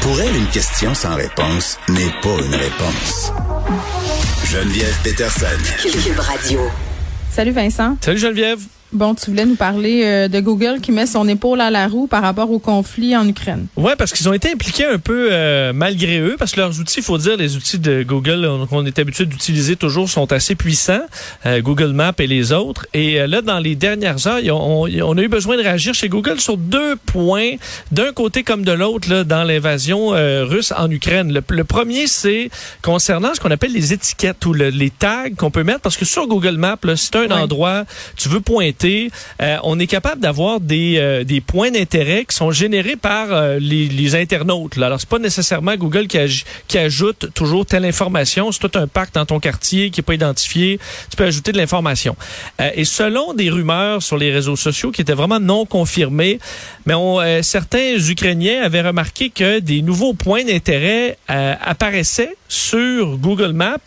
Pour elle, une question sans réponse n'est pas une réponse. Geneviève Peterson. Cube Radio. Salut Vincent. Salut Geneviève. Bon, tu voulais nous parler euh, de Google qui met son épaule à la roue par rapport au conflit en Ukraine. Ouais, parce qu'ils ont été impliqués un peu euh, malgré eux, parce que leurs outils, il faut dire, les outils de Google qu'on est habitué d'utiliser toujours sont assez puissants, euh, Google Maps et les autres. Et là, dans les dernières heures, on, on, a eu besoin de réagir chez Google sur deux points, d'un côté comme de l'autre, dans l'invasion russe en Ukraine. Le, premier, c'est concernant ce qu'on appelle les étiquettes ou les tags qu'on peut mettre, parce que sur Google Maps, c'est un endroit, tu veux pointer euh, on est capable d'avoir des, euh, des points d'intérêt qui sont générés par euh, les, les, internautes. Là. Alors, c'est pas nécessairement Google qui, ajoute toujours telle information. C'est tout un parc dans ton quartier qui est pas identifié. Tu peux ajouter de l'information. et selon des rumeurs sur les réseaux sociaux qui étaient vraiment non confirmées, mais on, certains Ukrainiens avaient remarqué que des nouveaux points d'intérêt apparaissaient sur Google Maps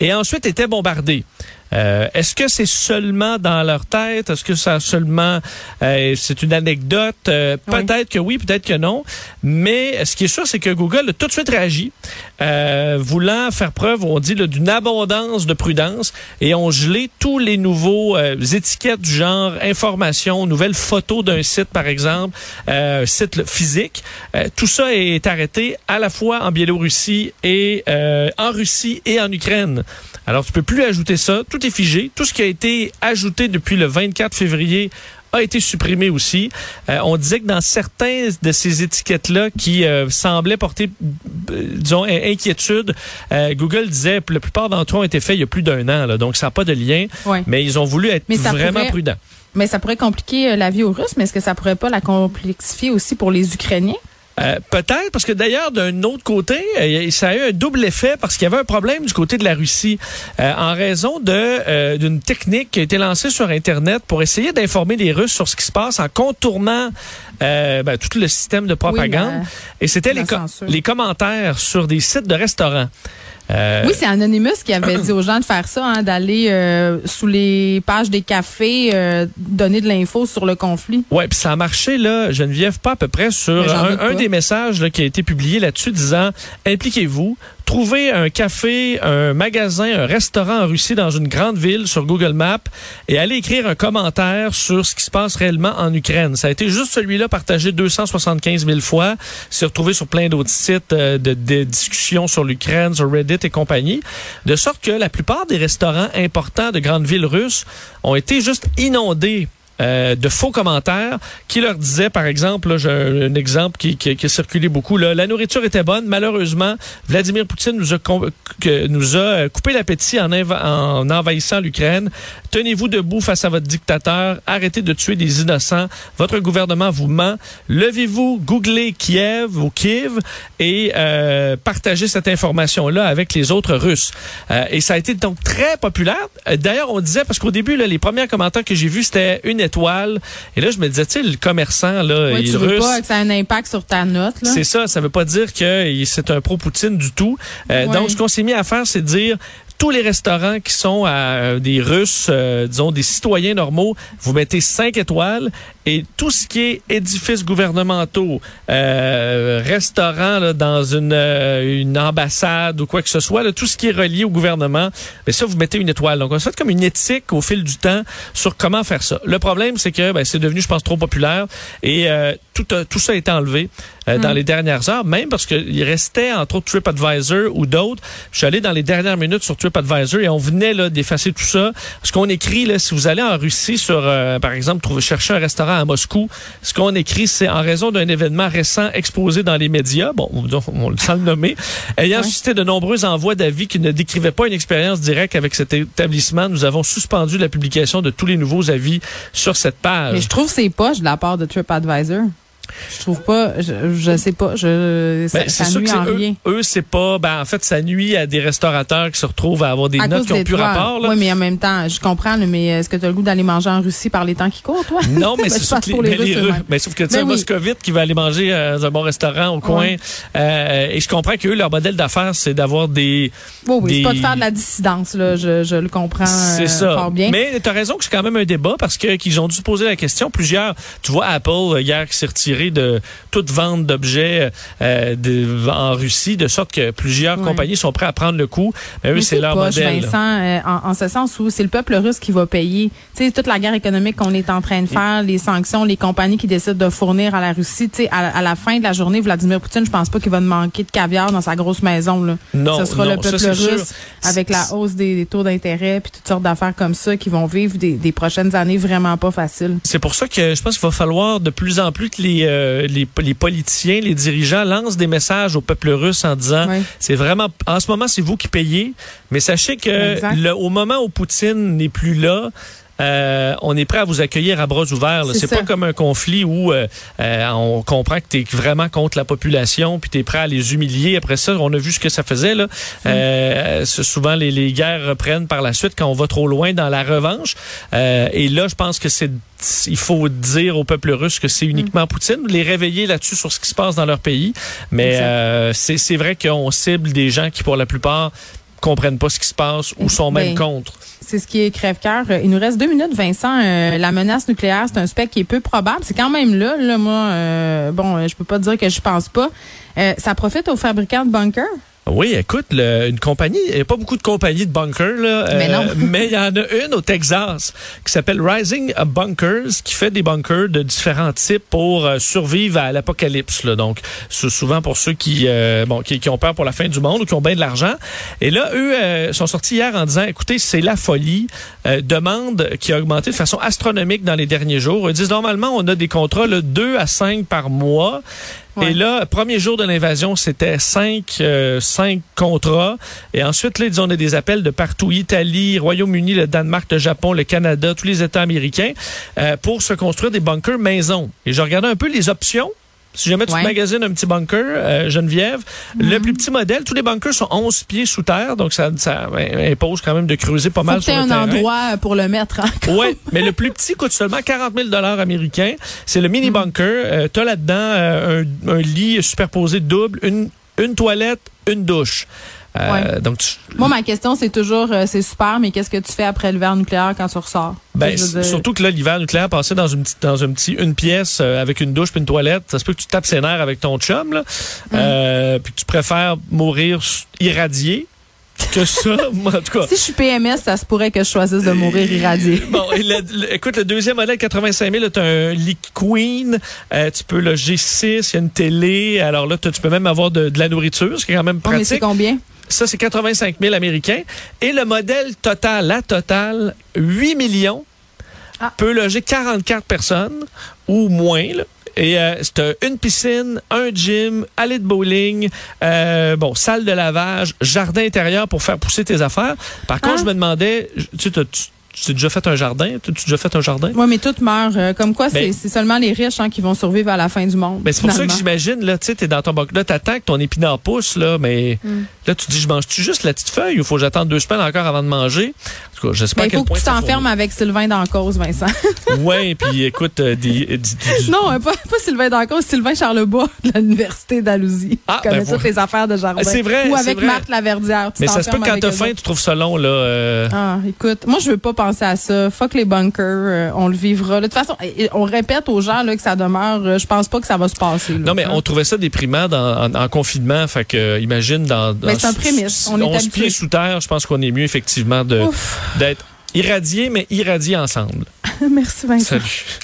et ensuite étaient bombardés. Euh, est-ce que c'est seulement dans leur tête? Est-ce que ça seulement euh, c'est une anecdote? Euh, peut-être que oui, peut-être que non. Mais ce qui est sûr, c'est que Google a tout de suite réagi, voulant faire preuve, on dit, d'une abondance de prudence et ont gelé tous les nouveaux étiquettes du genre information, nouvelles photos d'un site, par exemple, site physique. tout ça est arrêté à la fois en Biélorussie et en Russie et en Ukraine. Alors, tu peux plus ajouter ça. Tout est figé. Tout ce qui a été ajouté depuis le 24 février a été supprimé aussi. Euh, on disait que dans certains de ces étiquettes-là qui euh, semblaient porter, euh, disons, inquiétude, Google disait que la plupart d'entre eux ont été faits il y a plus d'un an. Là, donc, ça n'a pas de lien. Mais ils ont voulu être vraiment prudents. Mais ça pourrait compliquer la vie aux Russes, mais est-ce que ça pourrait pas la complexifier aussi pour les Ukrainiens? Euh, peut-être, parce que d'ailleurs, d'un autre côté, euh, ça a eu un double effet parce qu'il y avait un problème du côté de la Russie euh, en raison de d'une technique qui a été lancée sur Internet pour essayer d'informer les Russes sur ce qui se passe en contournant ben, tout le système de propagande. Et c'était les, les commentaires sur des sites de restaurants. Euh, oui, c'est Anonymous qui avait dit aux gens de faire ça, hein, d'aller euh, sous les pages des cafés, euh, donner de l'info sur le conflit. Oui, puis ça a marché, là, Geneviève, pas à peu près sur un, un, des messages là, qui a été publié là-dessus disant impliquez-vous, Trouvez un café, un magasin, un restaurant en Russie dans une grande ville sur Google Maps et allez écrire un commentaire sur ce qui se passe réellement en Ukraine. Ça a été juste celui-là partagé 275 000 fois. C'est retrouvé sur plein d'autres sites euh, de, de discussions sur l'Ukraine, sur Reddit et compagnie. De sorte que la plupart des restaurants importants de grandes villes russes ont été juste inondés euh, de faux commentaires qui leur disaient, par exemple, j'ai un exemple qui, qui, qui, a circulé beaucoup, là, la nourriture était bonne, malheureusement, Vladimir Poutine nous a, nous a euh, coupé l'appétit en, en envahissant l'Ukraine. Tenez-vous debout face à votre dictateur, arrêtez de tuer des innocents, votre gouvernement vous ment, levez-vous, googlez Kiev ou Kiev et euh, partagez cette information-là avec les autres Russes. Euh, et ça a été donc très populaire. D'ailleurs, on disait, parce qu'au début, là, les premiers commentaires que j'ai vus, c'était une et là, je me disais, tu sais, le commerçant, là, il tu veux pas que ça ait un impact sur ta note, C'est ça. Ça veut pas dire que c'est un pro-Poutine du tout. Euh, donc, ce qu'on s'est mis à faire, c'est de dire, tous les restaurants qui sont à euh, des Russes, euh, disons des citoyens normaux, vous mettez 5 étoiles et tout ce qui est édifices gouvernementaux, euh, restaurants dans une, euh, une ambassade ou quoi que ce soit, là, tout ce qui est relié au gouvernement, mais ça vous mettez une étoile. Donc on fait comme une éthique au fil du temps sur comment faire ça. Le problème c'est que ben, c'est devenu je pense trop populaire et tout, tout ça a été enlevé. Dans mm. les dernières heures, même parce qu'il restait entre autres TripAdvisor ou d'autres. Je suis allé dans les dernières minutes sur TripAdvisor et on venait là d'effacer tout ça. Ce qu'on écrit là, si vous allez en Russie sur, par exemple, trouver chercher un restaurant à Moscou. Ce qu'on écrit, c'est en raison d'un événement récent exposé dans les médias, bon, on, le sent le nommer, ayant suscité de nombreux envois d'avis qui ne décrivaient pas une expérience directe avec cet établissement, nous avons suspendu la publication de tous les nouveaux avis sur cette page. Mais je trouve c'est poche de la part de TripAdvisor. Je trouve pas, je, je sais pas, je, ça, ben, nuit en rien. Eux, c'est pas, ben, en fait, ça nuit à des restaurateurs qui se retrouvent à avoir des notes qui ont plus rapport, Oui, mais en même temps, je comprends, mais est-ce que tu as le goût d'aller manger en Russie par les temps qui courent, toi? Non, mais c'est sauf que les, les, Russes, mais sauf que tu sais, un moscovite qui va aller manger euh, dans un bon restaurant au coin, euh, et je comprends qu'eux, leur modèle d'affaires, c'est d'avoir des. Oui, oui, c'est pas de faire de la dissidence, là, je, je le comprends. C'est euh, ça. Fort bien. Mais tu as raison que c'est quand même un débat parce que qu'ils ont dû se poser la question. Plusieurs, tu vois, Apple, hier, qui s'est retiré de toute vente d'objets euh, en Russie, de sorte que plusieurs Ouais. compagnies sont prêtes à prendre le coup. Mais eux, c'est leur poche, modèle. Vincent, euh, en, en ce sens où c'est le peuple russe qui va payer. Tu sais, toute la guerre économique qu'on est en train de faire, les sanctions, les compagnies qui décident de fournir à la Russie. Tu sais, à, à la fin de la journée, Vladimir Poutine, je pense pas qu'il va manquer de caviar dans sa grosse maison. Là. Non, Ce sera non, le ça, peuple sûr. russe avec la hausse des, des taux d'intérêt puis toutes sortes d'affaires comme ça qui vont vivre des, des prochaines années vraiment pas faciles. C'est pour ça que je pense qu'il va falloir de plus en plus que les, euh, les, les politiciens, les dirigeants lancent des messages au peuple russe en disant c'est vraiment en ce moment c'est vous qui payez, mais sachez que le, au moment où Poutine n'est plus là. Euh, on est prêt à vous accueillir à bras ouverts. C'est pas comme un conflit où euh, euh, on comprend que tu es vraiment contre la population puis tu es prêt à les humilier. Après ça, on a vu ce que ça faisait. Là. Euh, c'est souvent, les, les guerres reprennent par la suite quand on va trop loin dans la revanche. Euh, et là, je pense que c'est il faut dire au peuple russe que c'est uniquement Poutine, les réveiller là-dessus sur ce qui se passe dans leur pays. Mais euh, c'est vrai qu'on cible des gens qui, pour la plupart, comprennent pas ce qui se passe ou sont même Ben, contre. C'est ce qui est crève-cœur. Il nous reste deux minutes, Vincent. Euh, la menace nucléaire, c'est un spectre qui est peu probable. C'est quand même là. Là, moi, euh, bon, euh, je peux pas dire que je pense pas. Euh, ça profite aux fabricants de bunkers? Oui, écoute, le- une compagnie, il n'y a pas beaucoup de compagnies de bunkers, là, Mais non. mais il y en a une au Texas qui s'appelle Rising Bunkers, qui fait des bunkers de différents types pour euh, survivre à l'apocalypse. Donc, c'est souvent pour ceux qui, euh, bon, qui, qui ont peur pour la fin du monde ou qui ont bien de l'argent. Et là, eux euh, sont sortis hier en disant, écoutez, c'est la folie. Euh, demande qui a augmenté de façon astronomique dans les derniers jours. Ils disent, normalement, on a des contrats là, 2 à 5 par mois. Ouais. Et là, premier jour de l'invasion, c'était cinq, euh, cinq contrats. Et ensuite, là, ils ont des appels de partout. Italie, Royaume-Uni, le Danemark, le Japon, le Canada, tous les États américains, euh, pour se construire des bunkers maison. Et je regardais un peu les options. Si jamais tu Ouais. te magasines un petit bunker, euh, Geneviève, le plus petit modèle, tous les bunkers sont 11 pieds sous terre, donc ça, ça impose quand même de creuser pas Faut mal sur le un terrain. endroit pour le mettre. hein. Oui, mais le plus petit coûte seulement 40 000 américains. C'est le mini bunker. Euh, T'as là-dedans euh, un, un lit superposé double, une, une toilette, une douche. Donc, tu- Moi, ma question, c'est toujours, c'est super, mais qu'est-ce que tu fais après l'hiver nucléaire quand tu ressors? Ben, dire- surtout que là, l'hiver nucléaire, passer dans une petite, dans un petit, une pièce euh, avec une douche puis une toilette, ça se peut que tu tapes ses nerfs avec ton chum, là, Mm. euh, puis que tu préfères mourir irradié que ça. Moi, en tout cas. Si je suis PMS, ça se pourrait que je choisisse de mourir irradié. Bon, et le- le- écoute, le deuxième modèle, 85 000, tu as un lit queen, euh, tu peux loger 6, il y a une télé, alors là, tu peux même avoir de, de la nourriture, ce qui est quand même Oh, mais c'est pratique. combien? Ça, c'est 85 000 américains. Et le modèle total, la totale, 8 millions, Ah. peut loger 44 personnes ou moins, là. Et euh, c'est euh, une piscine, un gym, allée de bowling, euh, bon, salle de lavage, jardin intérieur pour faire pousser tes affaires. Par contre, Ah. je me demandais, tu tu tu t'es déjà fait un jardin? Tu as déjà fait un jardin? Oui, mais tout meurt. Euh, comme quoi, c'est Ben- c'est seulement les riches hein, qui vont survivre à la fin du monde. Ben, c'est pour ça que j'imagine, là, tu sais, t'es dans ton bac. Là, t'attends que ton épinard pousse, là, mais Mm. là, tu dis, je mange-tu juste la petite feuille ou faut que j'attende deux semaines encore avant de manger? Tout cas, je sais pas Ben, il faut que tu t'enfermes avec Sylvain Dancause, Vincent. Ouais, puis écoute, euh, des, des- des- non, euh, pas, pas Sylvain Dancause, Sylvain Charlebois de l'Université d'Alousie. Ah, Il connaît ben, toutes les affaires de jardin. C'est vrai, Ou avec vrai. Marthe Laverdière. Tu mais ça se peut quand t'as faim, tu trouves ça long, là. euh, Ah, écoute, moi, je veux pas penser à ça. Fuck les bunkers, euh, on le vivra. De toute façon, on répète aux gens là, que ça demeure. euh, je pense pas que ça va se passer. là. Non, mais Hein? on trouvait ça déprimant dans, en, en confinement. Fait que, euh, imagine, dans. dans Ben, c'est un prémisse. On est 11 habitué. pieds sous terre, je pense qu'on est mieux, effectivement, de Ouf. D'être irradié, mais irradié ensemble. Merci, Vincent. Salut.